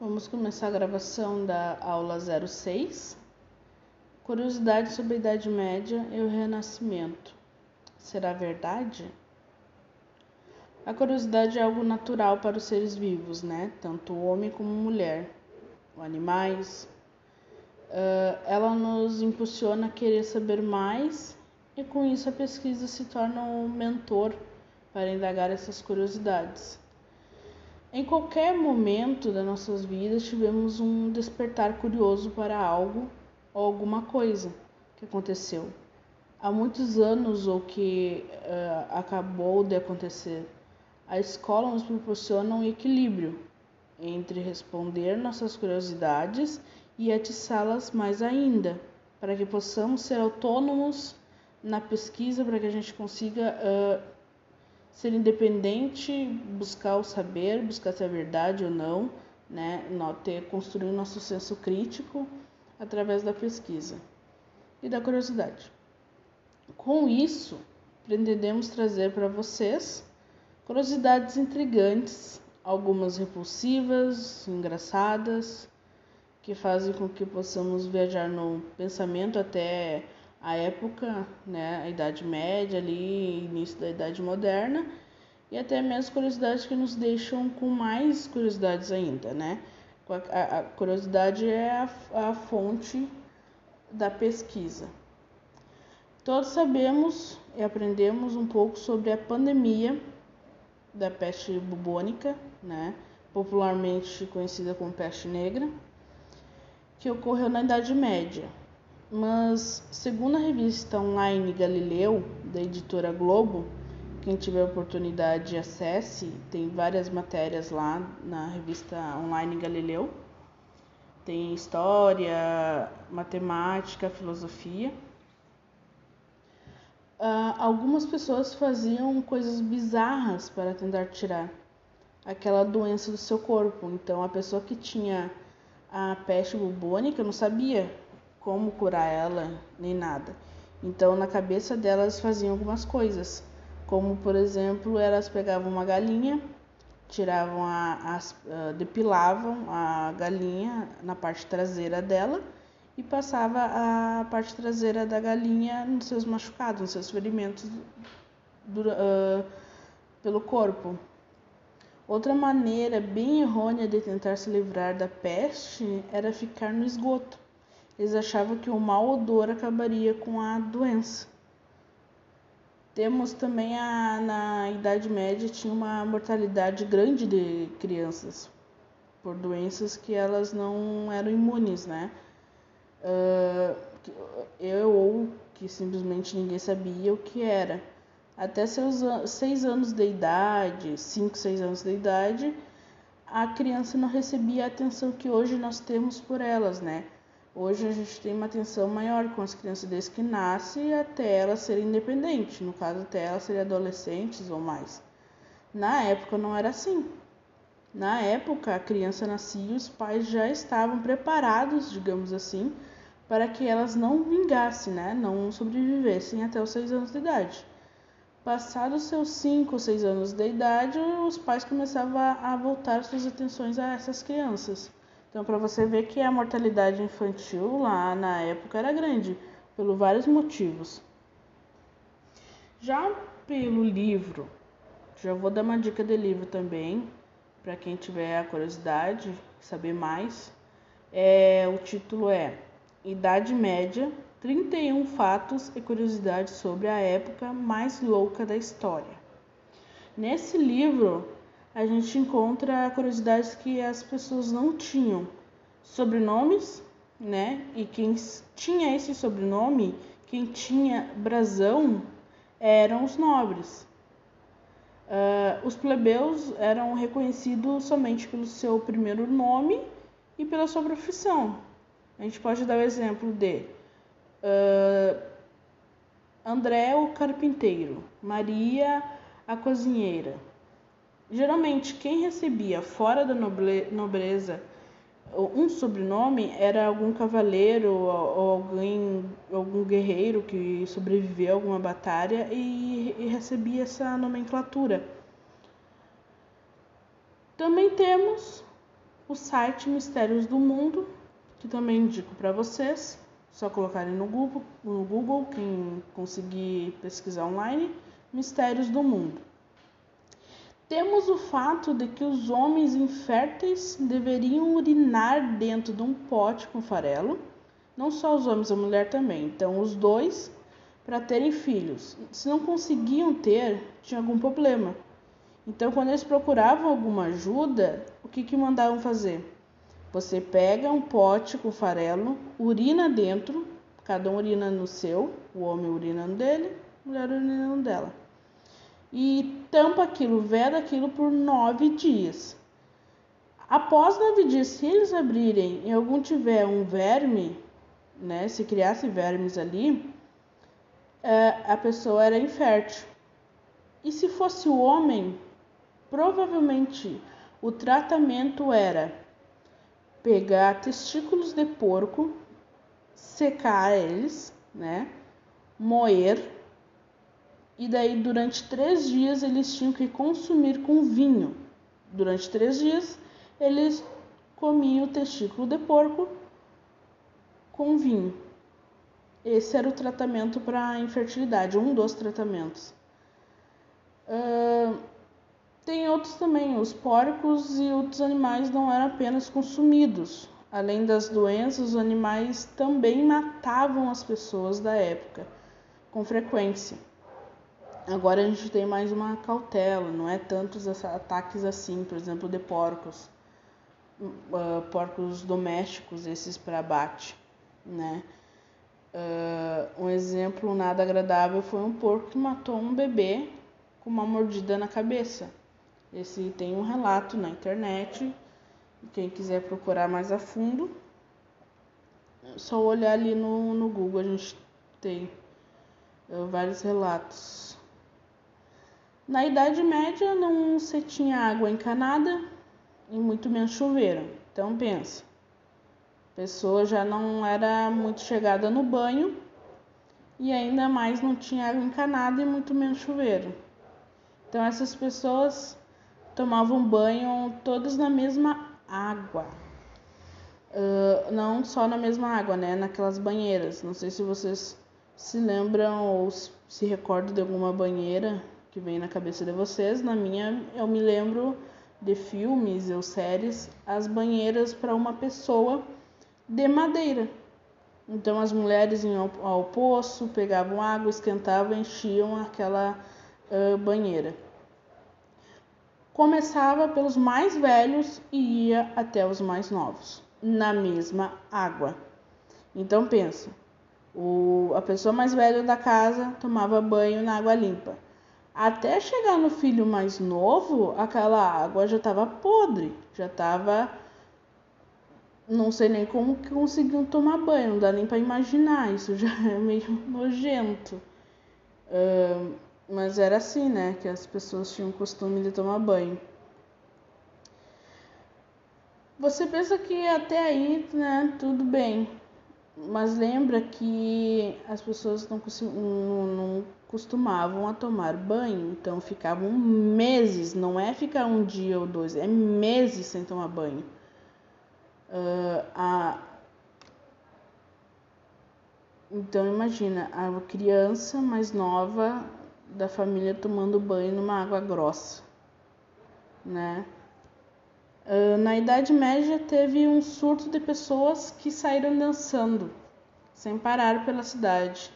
Vamos começar a gravação da aula 06. Curiosidade sobre a Idade Média e o Renascimento. Será verdade? A curiosidade é algo natural para os seres vivos, né? Tanto homem como mulher, animais. Uh, ela nos impulsiona a querer saber mais e com isso a pesquisa se torna um mentor para indagar essas curiosidades. Em qualquer momento das nossas vidas tivemos um despertar curioso para algo ou alguma coisa que aconteceu há muitos anos ou que uh, acabou de acontecer. A escola nos proporciona um equilíbrio entre responder nossas curiosidades e atiçá-las mais ainda, para que possamos ser autônomos na pesquisa, para que a gente consiga uh, ser independente, buscar o saber, buscar se é verdade ou não, né? Ter, construir nosso senso crítico através da pesquisa e da curiosidade. Com isso, pretendemos trazer para vocês curiosidades intrigantes, algumas repulsivas, engraçadas, que fazem com que possamos viajar no pensamento até a época, né, a Idade Média, ali, início da Idade Moderna, e até mesmo curiosidades que nos deixam com mais curiosidades ainda, né? A, a curiosidade é a, a fonte da pesquisa. Todos sabemos e aprendemos um pouco sobre a pandemia da peste bubônica, né? popularmente conhecida como peste negra, que ocorreu na Idade Média mas segundo a revista online Galileu, da editora Globo, quem tiver oportunidade acesse, tem várias matérias lá na revista online Galileu. Tem história, matemática, filosofia. Uh, algumas pessoas faziam coisas bizarras para tentar tirar aquela doença do seu corpo. Então, a pessoa que tinha a peste bubônica não sabia como curar ela, nem nada. Então, na cabeça delas faziam algumas coisas, como por exemplo, elas pegavam uma galinha, tiravam a, uh, depilavam a galinha na parte traseira dela e passava a parte traseira da galinha nos seus machucados, nos seus ferimentos do, uh, pelo corpo. Outra maneira bem errônea de tentar se livrar da peste era ficar no esgoto. Eles achavam que o mau odor acabaria com a doença. Temos também a, na Idade Média tinha uma mortalidade grande de crianças por doenças que elas não eram imunes, né? Uh, eu ou que simplesmente ninguém sabia o que era. Até seus seis anos de idade, cinco, seis anos de idade, a criança não recebia a atenção que hoje nós temos por elas, né? Hoje a gente tem uma atenção maior com as crianças desde que nascem até elas serem independentes, no caso até elas serem adolescentes ou mais. Na época não era assim. Na época a criança nascia e os pais já estavam preparados, digamos assim, para que elas não vingassem, né? não sobrevivessem até os seis anos de idade. Passados seus cinco ou seis anos de idade, os pais começavam a voltar suas atenções a essas crianças. Então, para você ver que a mortalidade infantil lá na época era grande, por vários motivos. Já pelo livro, já vou dar uma dica de livro também, para quem tiver a curiosidade, saber mais. É, o título é Idade Média, 31 fatos e curiosidades sobre a época mais louca da história. Nesse livro, a gente encontra curiosidades que as pessoas não tinham, sobrenomes, né? E quem tinha esse sobrenome, quem tinha brasão, eram os nobres. Uh, os plebeus eram reconhecidos somente pelo seu primeiro nome e pela sua profissão. A gente pode dar o exemplo de uh, André o carpinteiro, Maria a cozinheira. Geralmente, quem recebia fora da nobreza um sobrenome era algum cavaleiro ou alguém, algum guerreiro que sobreviveu a alguma batalha e, e recebia essa nomenclatura. Também temos o site Mistérios do Mundo, que também indico para vocês. Só colocarem no Google, no Google, quem conseguir pesquisar online, Mistérios do Mundo. Temos o fato de que os homens inférteis deveriam urinar dentro de um pote com farelo, não só os homens, a mulher também. Então, os dois para terem filhos. Se não conseguiam ter, tinha algum problema. Então, quando eles procuravam alguma ajuda, o que, que mandavam fazer? Você pega um pote com farelo, urina dentro, cada um urina no seu, o homem urina no dele, a mulher urina no dela. E tampa aquilo, veda aquilo por nove dias. Após nove dias, se eles abrirem e algum tiver um verme, né, se criasse vermes ali, é, a pessoa era infértil. E se fosse o homem, Provavelmente o tratamento era pegar testículos de porco, secar eles, né? Moer. E daí durante três dias eles tinham que consumir com vinho. Durante três dias eles comiam o testículo de porco com vinho. Esse era o tratamento para infertilidade, um dos tratamentos. Uh, tem outros também, os porcos e outros animais não eram apenas consumidos. Além das doenças, os animais também matavam as pessoas da época, com frequência. Agora a gente tem mais uma cautela, não é tantos ataques assim, por exemplo, de porcos, uh, porcos domésticos, esses para abate, né? Uh, um exemplo nada agradável foi um porco que matou um bebê com uma mordida na cabeça. Esse tem um relato na internet. Quem quiser procurar mais a fundo, é só olhar ali no, no Google, a gente tem uh, vários relatos. Na Idade Média não se tinha água encanada e muito menos chuveiro. Então pensa, a pessoa já não era muito chegada no banho e ainda mais não tinha água encanada e muito menos chuveiro. Então essas pessoas tomavam banho todos na mesma água. Uh, não só na mesma água, né? Naquelas banheiras. Não sei se vocês se lembram ou se recordam de alguma banheira que vem na cabeça de vocês. Na minha, eu me lembro de filmes ou séries, as banheiras para uma pessoa de madeira. Então as mulheres iam ao, ao poço, pegavam água, esquentavam, enchiam aquela uh, banheira. Começava pelos mais velhos e ia até os mais novos, na mesma água. Então pensa, o, a pessoa mais velha da casa tomava banho na água limpa. Até chegar no filho mais novo, aquela água já estava podre, já estava. Não sei nem como que conseguiam tomar banho, não dá nem para imaginar, isso já é meio nojento. Uh, mas era assim, né? Que as pessoas tinham o costume de tomar banho. Você pensa que até aí, né, tudo bem. Mas lembra que as pessoas não, não, não costumavam a tomar banho, então ficavam meses, não é ficar um dia ou dois, é meses sem tomar banho. Uh, a... Então imagina, a criança mais nova da família tomando banho numa água grossa, né? Uh, na Idade Média teve um surto de pessoas que saíram dançando sem parar pela cidade.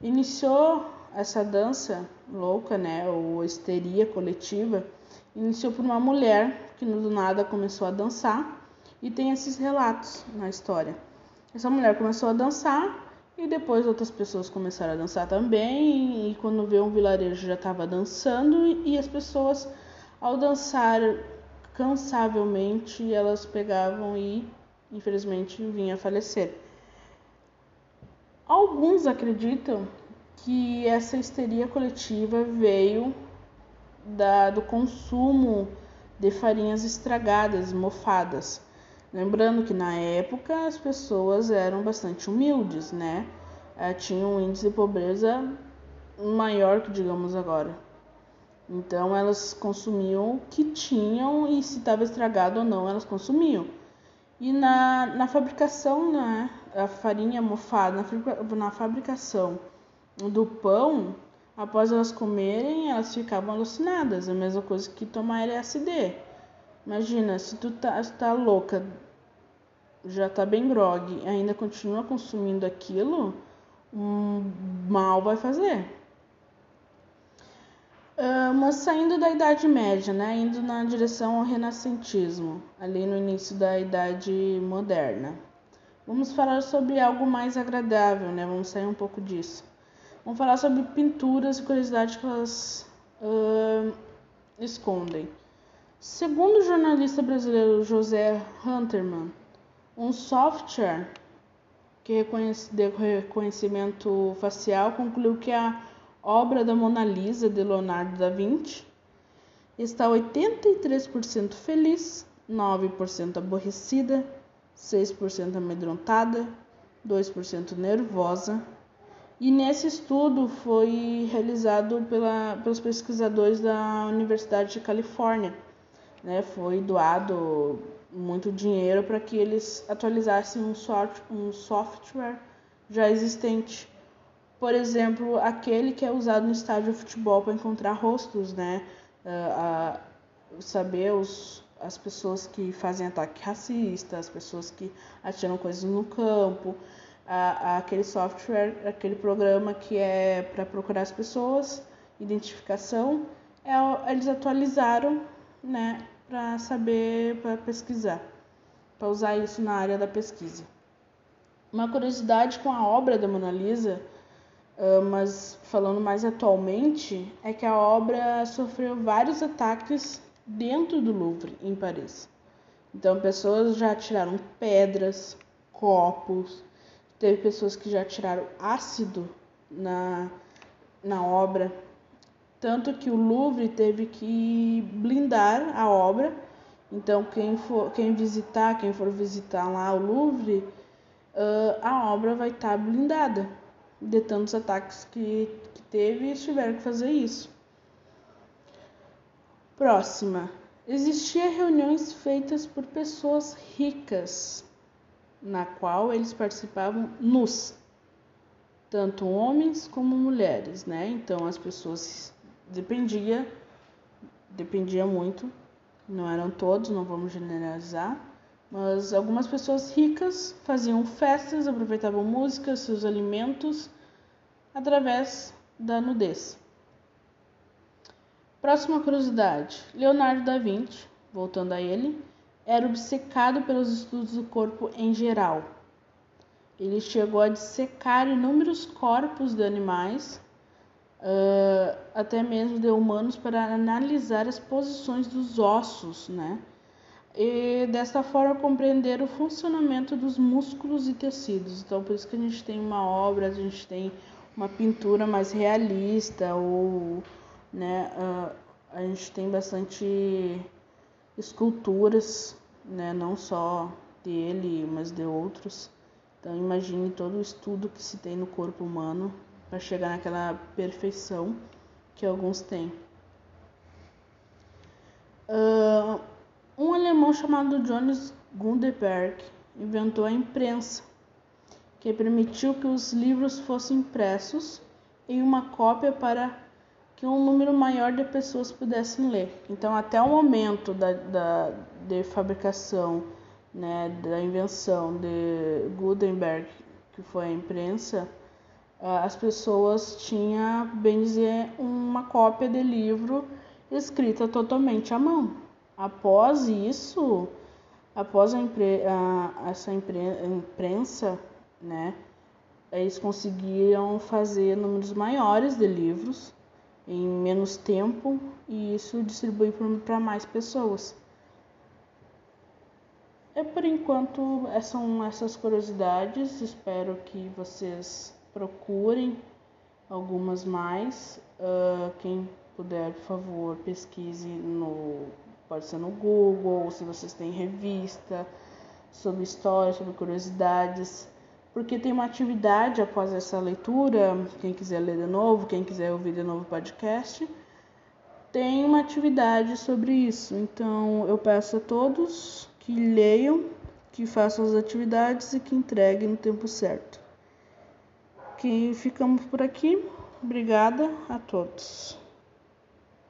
Iniciou essa dança louca, né, ou histeria coletiva, iniciou por uma mulher que do nada começou a dançar e tem esses relatos na história. Essa mulher começou a dançar e depois outras pessoas começaram a dançar também, e quando vê um vilarejo já estava dançando, e as pessoas, ao dançar cansavelmente, elas pegavam e, infelizmente, vinham a falecer. Alguns acreditam que essa histeria coletiva veio da, do consumo de farinhas estragadas, mofadas Lembrando que na época as pessoas eram bastante humildes, né? Eh, tinham um índice de pobreza maior que digamos agora. Então elas consumiam o que tinham e se estava estragado ou não, elas consumiam. E na, na fabricação, né, a farinha mofada, na, na fabricação do pão, após elas comerem, elas ficavam alucinadas. A mesma coisa que tomar LSD. Imagina, se tu tá, tá louca, já tá bem grog, ainda continua consumindo aquilo, um mal vai fazer. Uh, mas saindo da Idade Média, né, indo na direção ao renascentismo, ali no início da Idade Moderna. Vamos falar sobre algo mais agradável, né? Vamos sair um pouco disso. Vamos falar sobre pinturas e curiosidades que elas uh, escondem. Segundo o jornalista brasileiro José Hunterman, um software que reconhece, de reconhecimento facial concluiu que a obra da Mona Lisa de Leonardo da Vinci está 83% feliz, 9% aborrecida, 6% amedrontada, 2% nervosa. E nesse estudo foi realizado pela, pelos pesquisadores da Universidade de Califórnia né, foi doado muito dinheiro para que eles atualizassem um, um software já existente. Por exemplo, aquele que é usado no estádio de futebol para encontrar rostos, né? Uh, saber os, as pessoas que fazem ataque racista, as pessoas que atiram coisas no campo, aquele software, aquele programa que é para procurar as pessoas, identificação, é, eles atualizaram né, para saber, para pesquisar, para usar isso na área da pesquisa. Uma curiosidade com a obra da Mona Lisa, uh, mas falando mais atualmente, é que a obra sofreu vários ataques dentro do Louvre, em Paris. Então, pessoas já tiraram pedras, copos, teve pessoas que já tiraram ácido na, na obra. Tanto que o Louvre teve que blindar a obra. Então, quem, for, quem visitar, quem for visitar lá o Louvre, uh, a obra vai estar tá blindada de tantos ataques que, que teve e tiveram que fazer isso. Próxima. Existia reuniões feitas por pessoas ricas, na qual eles participavam nus, tanto homens como mulheres, né? Então as pessoas dependia, dependia muito, não eram todos, não vamos generalizar, mas algumas pessoas ricas faziam festas, aproveitavam música, seus alimentos através da nudez. Próxima curiosidade: Leonardo da Vinci, voltando a ele, era obcecado pelos estudos do corpo em geral. Ele chegou a dissecar inúmeros corpos de animais uh, até mesmo de humanos para analisar as posições dos ossos, né? E desta forma compreender o funcionamento dos músculos e tecidos. Então por isso que a gente tem uma obra, a gente tem uma pintura mais realista ou, né? Uh, a gente tem bastante esculturas, né? Não só dele, mas de outros. Então imagine todo o estudo que se tem no corpo humano para chegar naquela perfeição que alguns têm. Uh, um alemão chamado Johannes Gutenberg inventou a imprensa, que permitiu que os livros fossem impressos em uma cópia para que um número maior de pessoas pudessem ler. Então, até o momento da, da de fabricação, né, da invenção de Gutenberg, que foi a imprensa, as pessoas tinham, bem dizer, uma cópia de livro escrita totalmente à mão. Após isso, após a impre, a, essa impre, imprensa, né, eles conseguiram fazer números maiores de livros em menos tempo e isso distribuir para mais pessoas. É por enquanto são essas curiosidades. Espero que vocês procurem algumas mais. Uh, quem puder, por favor, pesquise no pode ser no Google, ou se vocês têm revista sobre história, sobre curiosidades, porque tem uma atividade após essa leitura, quem quiser ler de novo, quem quiser ouvir de novo o podcast, tem uma atividade sobre isso. Então eu peço a todos que leiam, que façam as atividades e que entreguem no tempo certo. Que ficamos por aqui. Obrigada a todos.